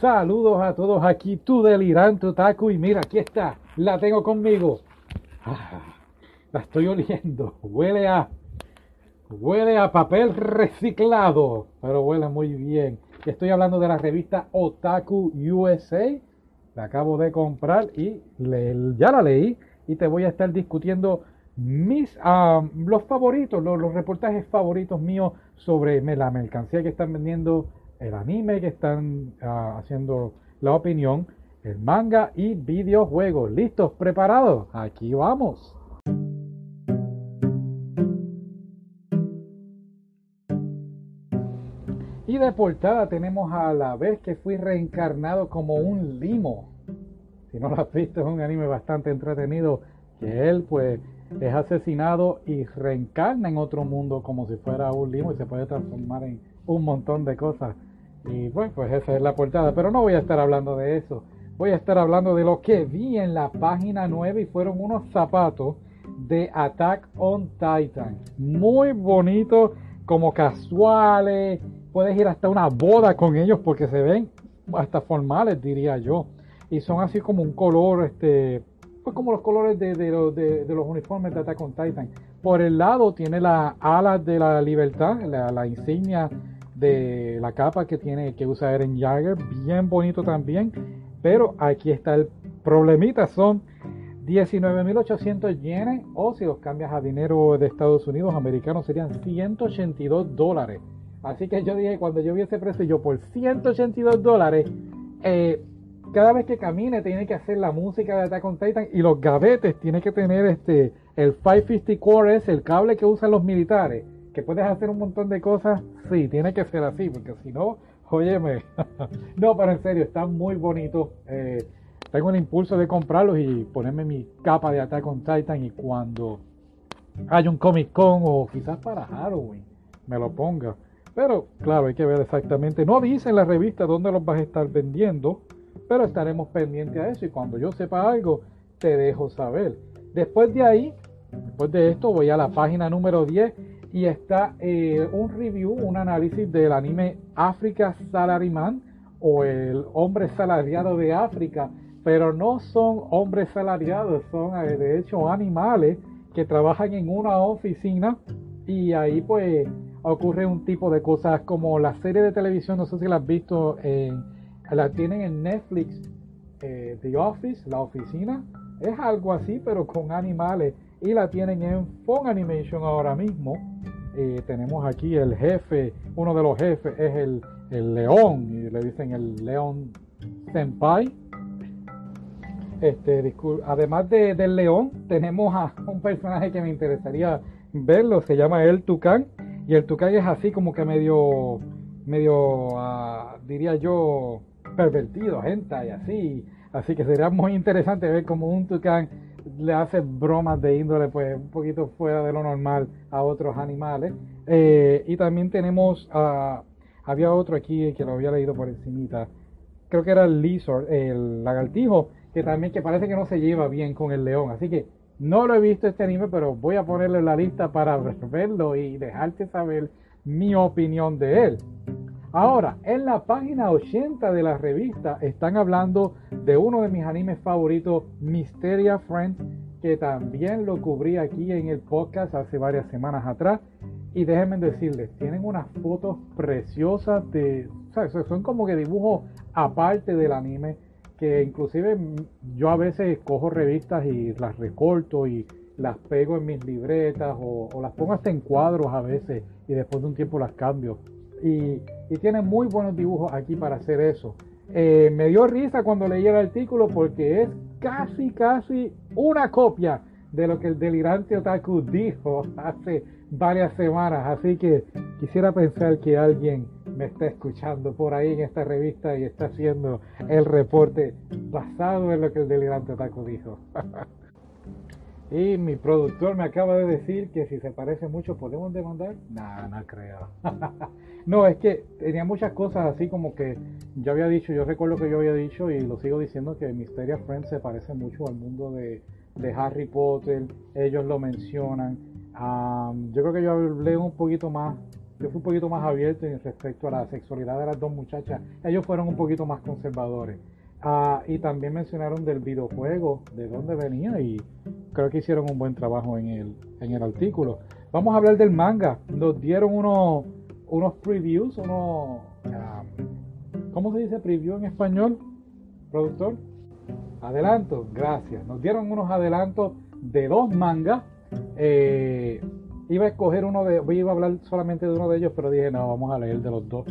Saludos a todos aquí, tu delirante otaku. Y mira, aquí está, la tengo conmigo. Ah, la estoy oliendo. Huele a. Huele a papel reciclado, pero huele muy bien. Estoy hablando de la revista Otaku USA. La acabo de comprar y ya la leí. Y te voy a estar discutiendo mis ah, los favoritos, los, reportajes favoritos míos sobre la mercancía que están vendiendo el anime que están ah, haciendo la opinión, el manga y videojuegos. ¿Listos? ¿Preparados? Aquí vamos. Y de portada tenemos a la vez que fui reencarnado como un limo. Si no lo has visto, es un anime bastante entretenido. Que él, pues, es asesinado y reencarna en otro mundo como si fuera un limo y se puede transformar en un montón de cosas. Y bueno, pues esa es la portada. Pero no voy a estar hablando de eso. Voy a estar hablando de lo que vi en la página 9 y fueron unos zapatos de Attack on Titan. Muy bonitos, como casuales. Puedes ir hasta una boda con ellos porque se ven hasta formales, diría yo. Y son así como un color, este, pues como los colores de, de, los uniformes de Attack on Titan. Por el lado tiene las alas de la libertad, la insignia de la capa que tiene que usa Eren Jagger, bien bonito también, pero aquí está el problemita, son 19.800 yenes o si los cambias a dinero de Estados Unidos americanos serían 182 dólares. Así que yo dije, cuando yo vi ese precio, yo por 182 dólares, eh, cada vez que camine tiene que hacer la música de Attack on Titan y los gavetes tiene que tener este el 550 core, es el cable que usan los militares que puedes hacer un montón de cosas, sí, tiene que ser así, porque si no, óyeme, no, pero en serio, están muy bonitos. Eh, tengo el impulso de comprarlos y ponerme mi capa de Attack on Titan y cuando haya un Comic Con o quizás para Halloween me lo ponga. Pero claro, hay que ver exactamente. No dice en la revista dónde los vas a estar vendiendo, pero estaremos pendientes a eso y cuando yo sepa algo, te dejo saber. Después de ahí, después de esto, voy a la página número 10 y está eh, un review, un análisis del anime África Salaryman o el hombre salariado de África, pero no son hombres salariados, son eh, de hecho animales que trabajan en una oficina. Y ahí pues ocurre un tipo de cosas como la serie de televisión, no sé si la has visto, la tienen en Netflix, eh, The Office, la oficina, es algo así pero con animales y la tienen en Phone Animation ahora mismo. Eh, tenemos aquí el jefe, uno de los jefes es el, el león, y le dicen el león senpai. Este, además de, del león, tenemos a un personaje que me interesaría verlo, se llama el Tucán, y el Tucán es así como que medio, medio, ah, diría yo, pervertido, gente, y así. Así que sería muy interesante ver como un Tucán le hace bromas de índole pues un poquito fuera de lo normal a otros animales. Eh, y también tenemos, uh, había otro aquí que lo había leído por encimita, creo que era el lizard, el lagartijo, que también que parece que no se lleva bien con el león. Así que no lo he visto este anime, pero voy a ponerle la lista para verlo y dejarte saber mi opinión de él. Ahora, en la página 80 de la revista están hablando de uno de mis animes favoritos, Mysteria Friends, que también lo cubrí aquí en el podcast hace varias semanas atrás. Y déjenme decirles, tienen unas fotos preciosas de, son como que dibujos aparte del anime, que inclusive yo a veces cojo revistas y las recorto y las pego en mis libretas o, o las pongo hasta en cuadros a veces y después de un tiempo las cambio y, tiene muy buenos dibujos aquí para hacer eso. Eh, me dio risa cuando leí el artículo porque es casi, casi una copia de lo que el delirante otaku dijo hace varias semanas. Así que quisiera pensar que alguien me está escuchando por ahí en esta revista y está haciendo el reporte basado en lo que el delirante otaku dijo. Y mi productor me acaba de decir que si se parece mucho, ¿podemos demandar? No, no creo. no, es que tenía muchas cosas así como que yo había dicho, yo recuerdo que yo había dicho y lo sigo diciendo que Mysteria Friends se parece mucho al mundo de, Harry Potter. Ellos lo mencionan. yo creo que yo hablé un poquito más yo fui un poquito más abierto en respecto a la sexualidad de las dos muchachas. Ellos fueron un poquito más conservadores. Ah, y también mencionaron del videojuego, de dónde venía, y creo que hicieron un buen trabajo en el, en el artículo. Vamos a hablar del manga. Nos dieron unos, unos previews, unos... ¿Cómo se dice preview en español, productor? Adelanto, gracias. Nos dieron unos adelantos de dos mangas. Eh, iba a escoger uno de, iba a hablar solamente de uno de ellos, pero dije, no, vamos a leer de los dos.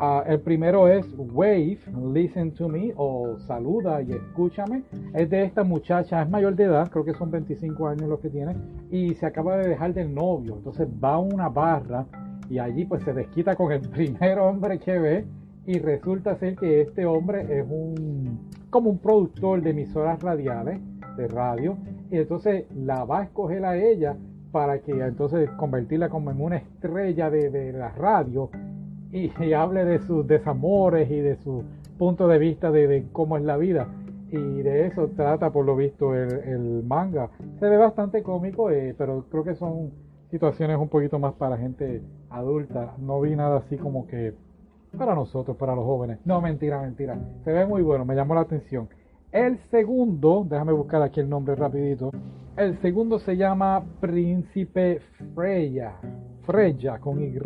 Ah, el primero es Wave, Listen to Me o Saluda y Escúchame. Es de esta muchacha, es mayor de edad, creo que son 25 años lo que tiene, y se acaba de dejar del novio. Entonces va a una barra y allí pues se desquita con el primer hombre que ve y resulta ser que este hombre es un como un productor de emisoras radiales de radio y entonces la va a escoger a ella para que entonces convertirla como en una estrella de, de la radio y, hable de sus desamores y de su punto de vista de, cómo es la vida. Y de eso trata, por lo visto, el, manga. Se ve bastante cómico, eh, pero creo que son situaciones un poquito más para gente adulta. No vi nada así como que para nosotros, para los jóvenes. No, mentira, mentira. Se ve muy bueno, me llamó la atención. El segundo, déjame buscar aquí el nombre rapidito. El segundo se llama Príncipe Freya. Freya con Y.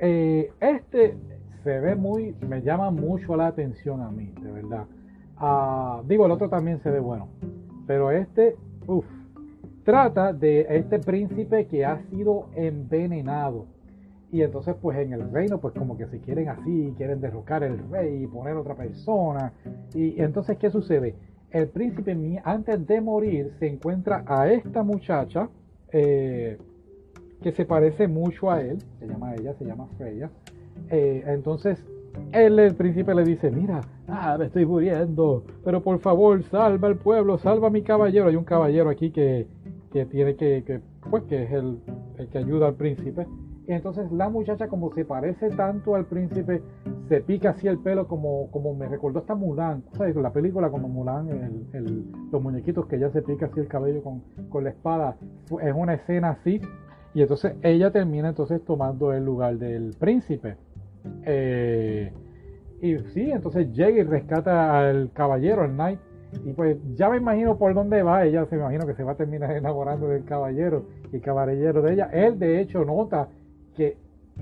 Eh, este se ve muy, me llama mucho la atención a mí, de verdad. Ah, digo, el otro también se ve bueno, pero este, uff, trata de este príncipe que ha sido envenenado. Y entonces, pues en el reino, pues como que si quieren así, quieren derrocar el rey y poner otra persona. Y, entonces, ¿qué sucede? El príncipe, antes de morir, se encuentra a esta muchacha, eh, que se parece mucho a él, se llama ella, se llama Freya. Eh, entonces, el príncipe, le dice, mira, ah, me estoy muriendo, pero por favor, salva al pueblo, salva a mi caballero. Hay un caballero aquí que, que tiene que, que, pues, que es el, el que ayuda al príncipe. Y entonces la muchacha, como se parece tanto al príncipe, se pica así el pelo, como, como me recordó hasta Mulan. ¿Sabes? La película como Mulan, el, los muñequitos que ya se pica así el cabello con, con la espada. Es una escena así y entonces ella termina entonces tomando el lugar del príncipe. Eh, y sí, entonces llega y rescata al caballero, al knight. Y pues ya me imagino por dónde va. Ella se imagina que se va a terminar enamorando del caballero y caballero de ella. Él de hecho nota que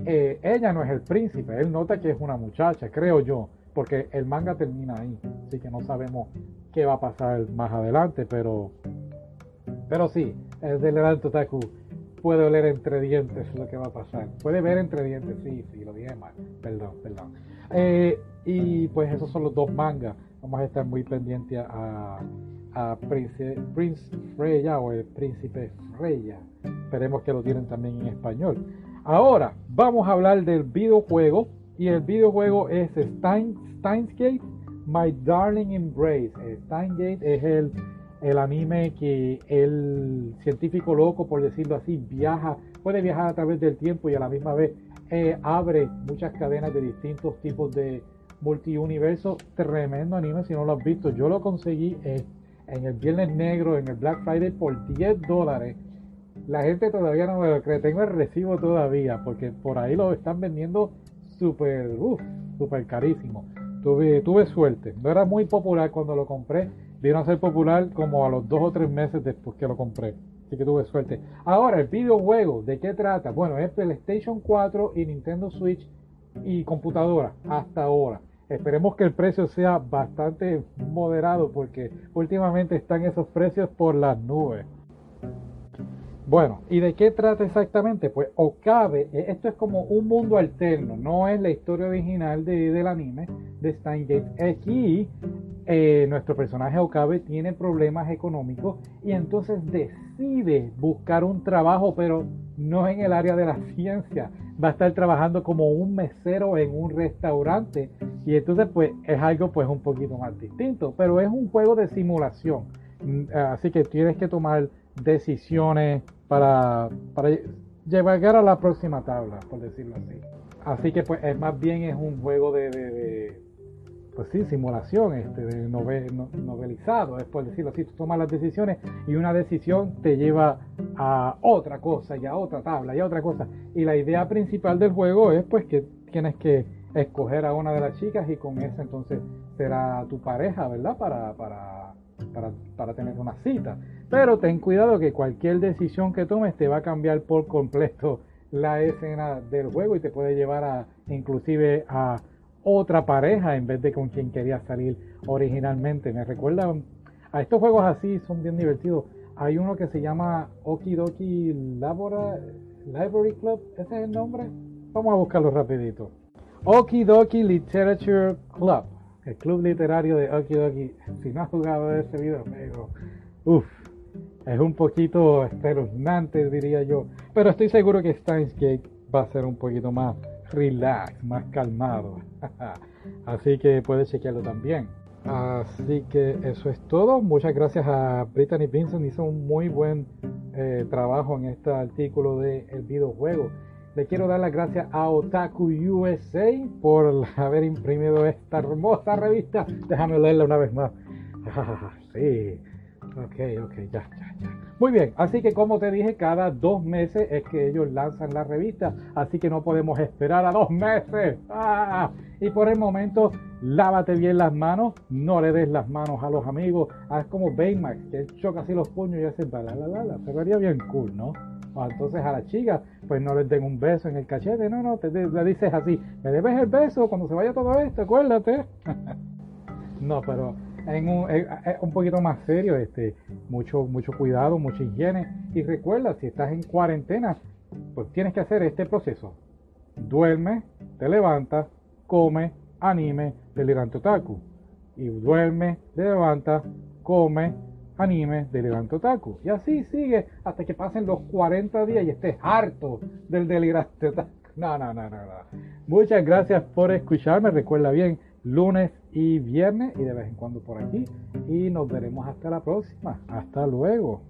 eh, ella no es el príncipe. Él nota que es una muchacha, creo yo. Porque el manga termina ahí. Así que no sabemos qué va a pasar más adelante. Pero, pero sí, es del Alto Taku puede oler entre dientes lo que va a pasar. Puede ver entre dientes, sí, sí, lo dije mal. Perdón, perdón. Eh, y pues esos son los dos mangas. Vamos a estar muy pendientes a, Prince, Prince Freya o el Príncipe Freya. Esperemos que lo tienen también en español. Ahora, vamos a hablar del videojuego. Y el videojuego es Stein, Steins Gate, My Darling Embrace. Steins Gate es el el anime que el científico loco, por decirlo así, viaja, puede viajar a través del tiempo y a la misma vez eh, abre muchas cadenas de distintos tipos de multiuniverso. Tremendo anime, si no lo has visto. Yo lo conseguí eh, en el Viernes Negro, en el Black Friday, por 10 dólares. La gente todavía no me lo cree. Tengo el recibo todavía, porque por ahí lo están vendiendo súper, uff, súper carísimo. Tuve, tuve suerte. No era muy popular cuando lo compré vino a ser popular como a los dos o tres meses después que lo compré. Así que tuve suerte. Ahora, el videojuego, ¿de qué trata? Bueno, es PlayStation 4 y Nintendo Switch y computadora hasta ahora. Esperemos que el precio sea bastante moderado porque últimamente están esos precios por las nubes. Bueno, ¿y de qué trata exactamente? Pues Okabe, eh, esto es como un mundo alterno, no es la historia original de, del anime de Steingate. Aquí eh, nuestro personaje Okabe tiene problemas económicos y entonces decide buscar un trabajo, pero no en el área de la ciencia. Va a estar trabajando como un mesero en un restaurante y entonces pues es algo pues un poquito más distinto, pero es un juego de simulación. Mm, así que tienes que tomar decisiones para, para llegar a la próxima tabla, por decirlo así. Así que pues es más bien es un juego de, pues sí, simulación, este, de novelizado, es por decirlo así, tú tomas las decisiones y una decisión te lleva a otra cosa y a otra tabla y a otra cosa. Y la idea principal del juego es pues que tienes que escoger a una de las chicas y con esa entonces será tu pareja, ¿verdad? Para, para, para, para tener una cita. Pero ten cuidado que cualquier decisión que tomes te va a cambiar por completo la escena del juego y te puede llevar a inclusive a otra pareja en vez de con quien quería salir originalmente. Me recuerda a estos juegos así, son bien divertidos. Hay uno que se llama Okidoki Library Club, ese es el nombre. Vamos a buscarlo rapidito. Okidoki Literature Club, el club literario de Okidoki. Si no has jugado ese videojuego, uff, es un poquito espeluznante, diría yo. Pero estoy seguro que Steins Gate va a ser un poquito más relax, más calmado. Así que puedes chequearlo también. Así que eso es todo. Muchas gracias a Brittany Vincent. Hizo un muy buen eh, trabajo en este artículo del el videojuego. Le quiero dar las gracias a Otaku USA por haber imprimido esta hermosa revista. Déjame leerla una vez más. sí. Ok, ok, ya, ya, ya. Muy bien, así que como te dije, cada dos meses es que ellos lanzan la revista, así que no podemos esperar a dos meses. ¡Ah! Y por el momento, lávate bien las manos, no le des las manos a los amigos, haz como Baymax, que choca así los puños y hace la la la la, se vería bien cool, ¿no? O entonces a la chica, pues no les den un beso en el cachete, no, no, te, le dices así, me debes el beso cuando se vaya todo esto, acuérdate. no, pero en un, eh, eh, un poquito más serio, este, mucho, mucho cuidado, mucha higiene. Y recuerda, si estás en cuarentena, pues tienes que hacer este proceso. Duerme, te levantas, come, anime, delirante otaku. Y duerme, te levantas, come, anime, delirante otaku. Y así sigue hasta que pasen los 40 días y estés harto del delirante otaku. No, no, no, no, no. Muchas gracias por escucharme. Recuerda bien, lunes y viernes y de vez en cuando por aquí. Y nos veremos hasta la próxima. Hasta luego.